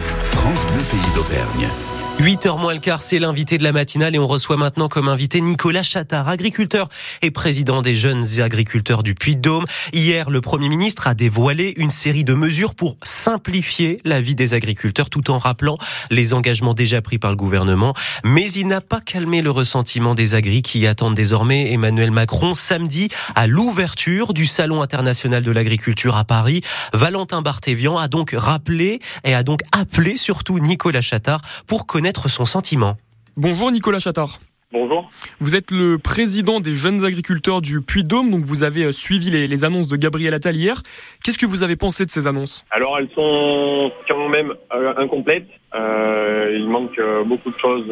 France Bleu Pays d'Auvergne. 8h moins le quart, c'est l'invité de la matinale et on reçoit maintenant comme invité Nicolas Chattard, agriculteur et président des jeunes agriculteurs du Puy-de-Dôme. Hier, le Premier ministre a dévoilé une série de mesures pour simplifier la vie des agriculteurs tout en rappelant les engagements déjà pris par le gouvernement. Mais il n'a pas calmé le ressentiment des agris qui attendent désormais Emmanuel Macron samedi à l'ouverture du Salon international de l'agriculture à Paris. Valentin Barthévian a donc rappelé et a donc appelé surtout Nicolas Chattard pour connaître son sentiment. Bonjour Nicolas Chattard. Bonjour. Vous êtes le président des jeunes agriculteurs du Puy-de-Dôme, donc vous avez euh, suivi les, annonces de Gabriel Attal hier. Qu'est-ce que vous avez pensé de ces annonces? Alors elles sont quand même euh, incomplètes. Euh, il manque beaucoup de choses,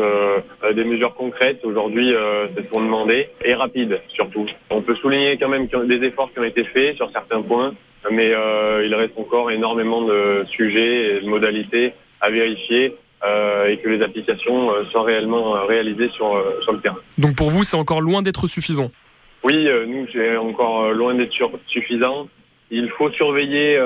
des mesures concrètes aujourd'hui, c'est ce qu'on demandait, et rapides surtout. On peut souligner quand même des efforts qui ont été faits sur certains points, mais il reste encore énormément de sujets et de modalités à vérifier euh, et que les applications euh, soient réellement euh, réalisées sur, sur le terrain. Donc pour vous, c'est encore loin d'être suffisant? Oui, nous, c'est encore loin d'être suffisant. Il faut surveiller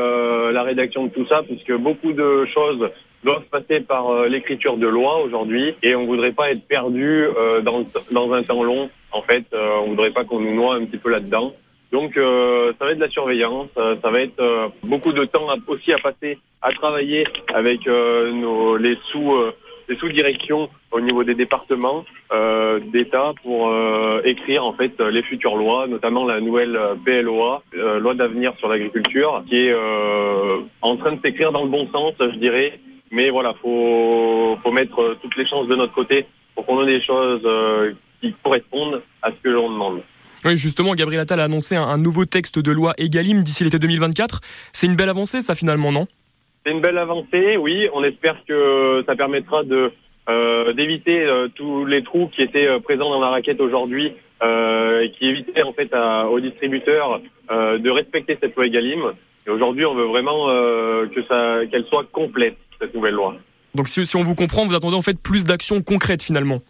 la rédaction de tout ça, puisque beaucoup de choses doivent passer par l'écriture de loi aujourd'hui, et on voudrait pas être perdu dans, dans un temps long. En fait, on voudrait pas qu'on nous noie un petit peu là-dedans. Donc euh, ça va être de la surveillance, euh, ça va être euh, beaucoup de temps aussi à passer à travailler avec nos, les sous les sous-directions au niveau des départements d'État pour écrire en fait les futures lois, notamment la nouvelle PLOA, loi d'avenir sur l'agriculture, qui est en train de s'écrire dans le bon sens, je dirais. Mais voilà, faut faut mettre toutes les chances de notre côté pour qu'on ait des choses qui correspondent à ce que l'on demande. Oui, justement, Gabriel Attal a annoncé un, nouveau texte de loi Egalim d'ici l'été 2024. C'est une belle avancée, ça, finalement, non? C'est une belle avancée, oui. On espère que ça permettra de euh, d'éviter euh, tous les trous qui étaient euh, présents dans la raquette aujourd'hui et qui évitaient en fait aux distributeurs de respecter cette loi Egalim. Et aujourd'hui, on veut vraiment que ça qu'elle soit complète cette nouvelle loi. Donc, si, si on vous comprend, vous attendez en fait plus d'actions concrètes finalement?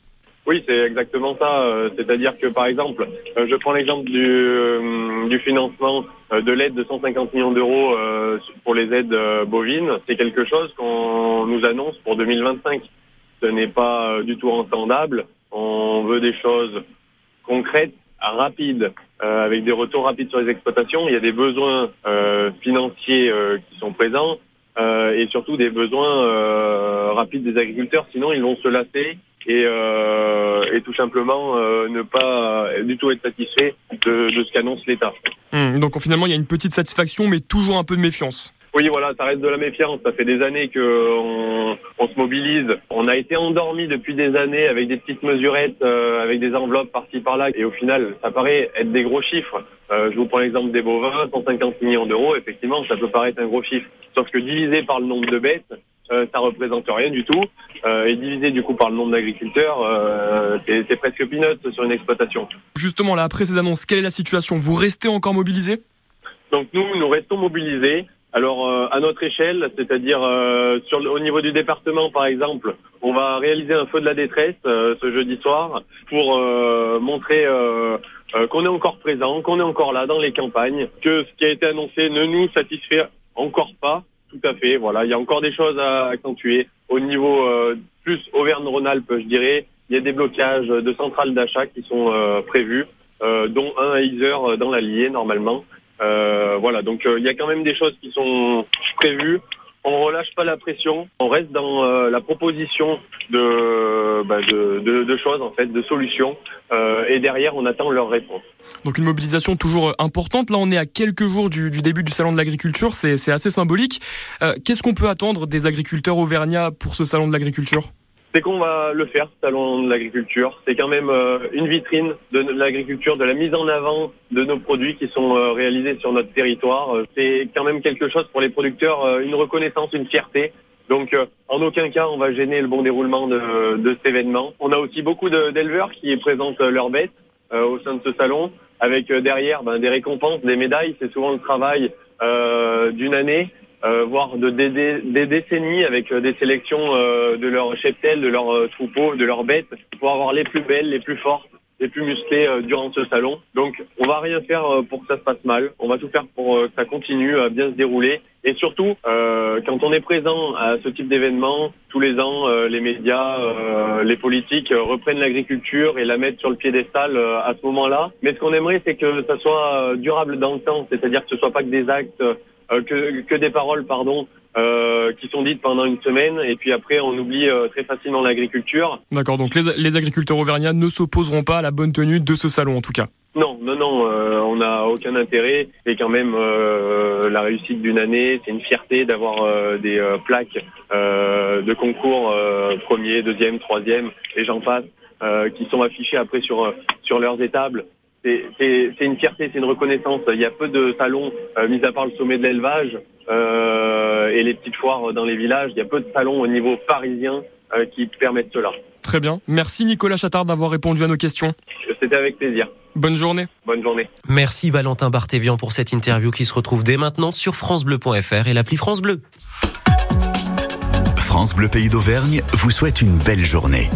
Oui, c'est exactement ça. Euh, c'est-à-dire que, par exemple, euh, je prends l'exemple du, euh, du financement de l'aide de 150 millions d'euros pour les aides bovines. C'est quelque chose qu'on nous annonce pour 2025. Ce n'est pas du tout entendable. On veut des choses concrètes, rapides, avec des retours rapides sur les exploitations. Il y a des besoins financiers qui sont présents et surtout des besoins rapides des agriculteurs. Sinon, ils vont se lasser et, euh, et tout simplement euh, ne pas du tout être satisfait de, de ce qu'annonce l'État. Hum, donc finalement, il y a une petite satisfaction, mais toujours un peu de méfiance. Oui, voilà, ça reste de la méfiance. Ça fait des années qu'on on se mobilise. On a été endormi depuis des années avec des petites mesurettes, euh, avec des enveloppes par-ci par-là. Et au final, ça paraît être des gros chiffres. Euh, je vous prends l'exemple des bovins, 150 millions d'euros. Effectivement, ça peut paraître un gros chiffre. Sauf que divisé par le nombre de bêtes, euh, ça représente rien du tout. Euh, et divisé du coup par le nombre d'agriculteurs, euh, c'est presque peanuts sur une exploitation. Justement, là, après ces annonces, quelle est la situation? Vous restez encore mobilisés? Donc nous, nous restons mobilisés. Alors euh, à notre échelle, c'est-à-dire euh, sur au niveau du département par exemple, on va réaliser un feu de la détresse ce jeudi soir pour montrer qu'on est encore présent, qu'on est encore là dans les campagnes, que ce qui a été annoncé ne nous satisfait encore pas tout à fait. Voilà, il y a encore des choses à accentuer au niveau euh, plus Auvergne-Rhône-Alpes, je dirais. Il y a des blocages de centrales d'achat qui sont euh, prévus, euh, dont un à Isère dans l'Allier normalement. voilà, donc il y a quand même des choses qui sont prévues on relâche pas la pression, on reste dans euh, la proposition bah, de, choses en fait, de solutions, euh, et derrière on attend leur réponse. Donc une mobilisation toujours importante. Là, on est à quelques jours du, début du salon de l'agriculture, c'est assez symbolique. Euh, qu'est-ce qu'on peut attendre des agriculteurs auvergnats pour ce salon de l'agriculture? C'est qu'on va le faire, salon de l'agriculture. C'est quand même euh, une vitrine de l'agriculture, de la mise en avant de nos produits qui sont euh, réalisés sur notre territoire. Euh, c'est quand même quelque chose pour les producteurs, une reconnaissance, une fierté. Donc, en aucun cas, on va gêner le bon déroulement de, de cet événement. On a aussi beaucoup d'éleveurs qui présentent leurs bêtes au sein de ce salon, avec derrière ben, des récompenses, des médailles. C'est souvent le travail d'une année euh, voire de des, des, décennies avec euh, des sélections euh, de leurs cheptels, de leurs troupeaux, de leurs bêtes, pour avoir les plus belles, les plus fortes les plus musclés euh, durant ce salon. Donc on va rien faire euh, pour que ça se passe mal. On va tout faire pour euh, que ça continue à bien se dérouler. Et surtout, euh, quand on est présent à ce type d'événement, tous les ans, euh, les médias, euh, les politiques reprennent l'agriculture et la mettent sur le piédestal à ce moment-là. Mais ce qu'on aimerait, c'est que ça soit durable dans le temps, c'est-à-dire que ce soit pas que des actes, que, que des paroles, pardon, qui sont dites pendant une semaine, et puis après on oublie très facilement l'agriculture. D'accord, donc les, les agriculteurs auvergnats ne s'opposeront pas à la bonne tenue de ce salon en tout cas. Non, non, euh, on n'a aucun intérêt. C'est quand même euh, la réussite d'une année. C'est une fierté d'avoir euh, des plaques de concours premier, deuxième, troisième, et j'en passe, qui sont affichées après sur sur leurs étables. C'est une fierté, c'est une reconnaissance. Il y a peu de salons, mis à part le sommet de l'élevage et les petites foires dans les villages. Il y a peu de salons au niveau parisien qui permettent cela. Très bien. Merci Nicolas Chattard d'avoir répondu à nos questions. C'était avec plaisir. Bonne journée. Bonne journée. Merci Valentin Barthévian pour cette interview qui se retrouve dès maintenant sur francebleu.fr et l'appli France Bleu. France Bleu Pays d'Auvergne vous souhaite une belle journée.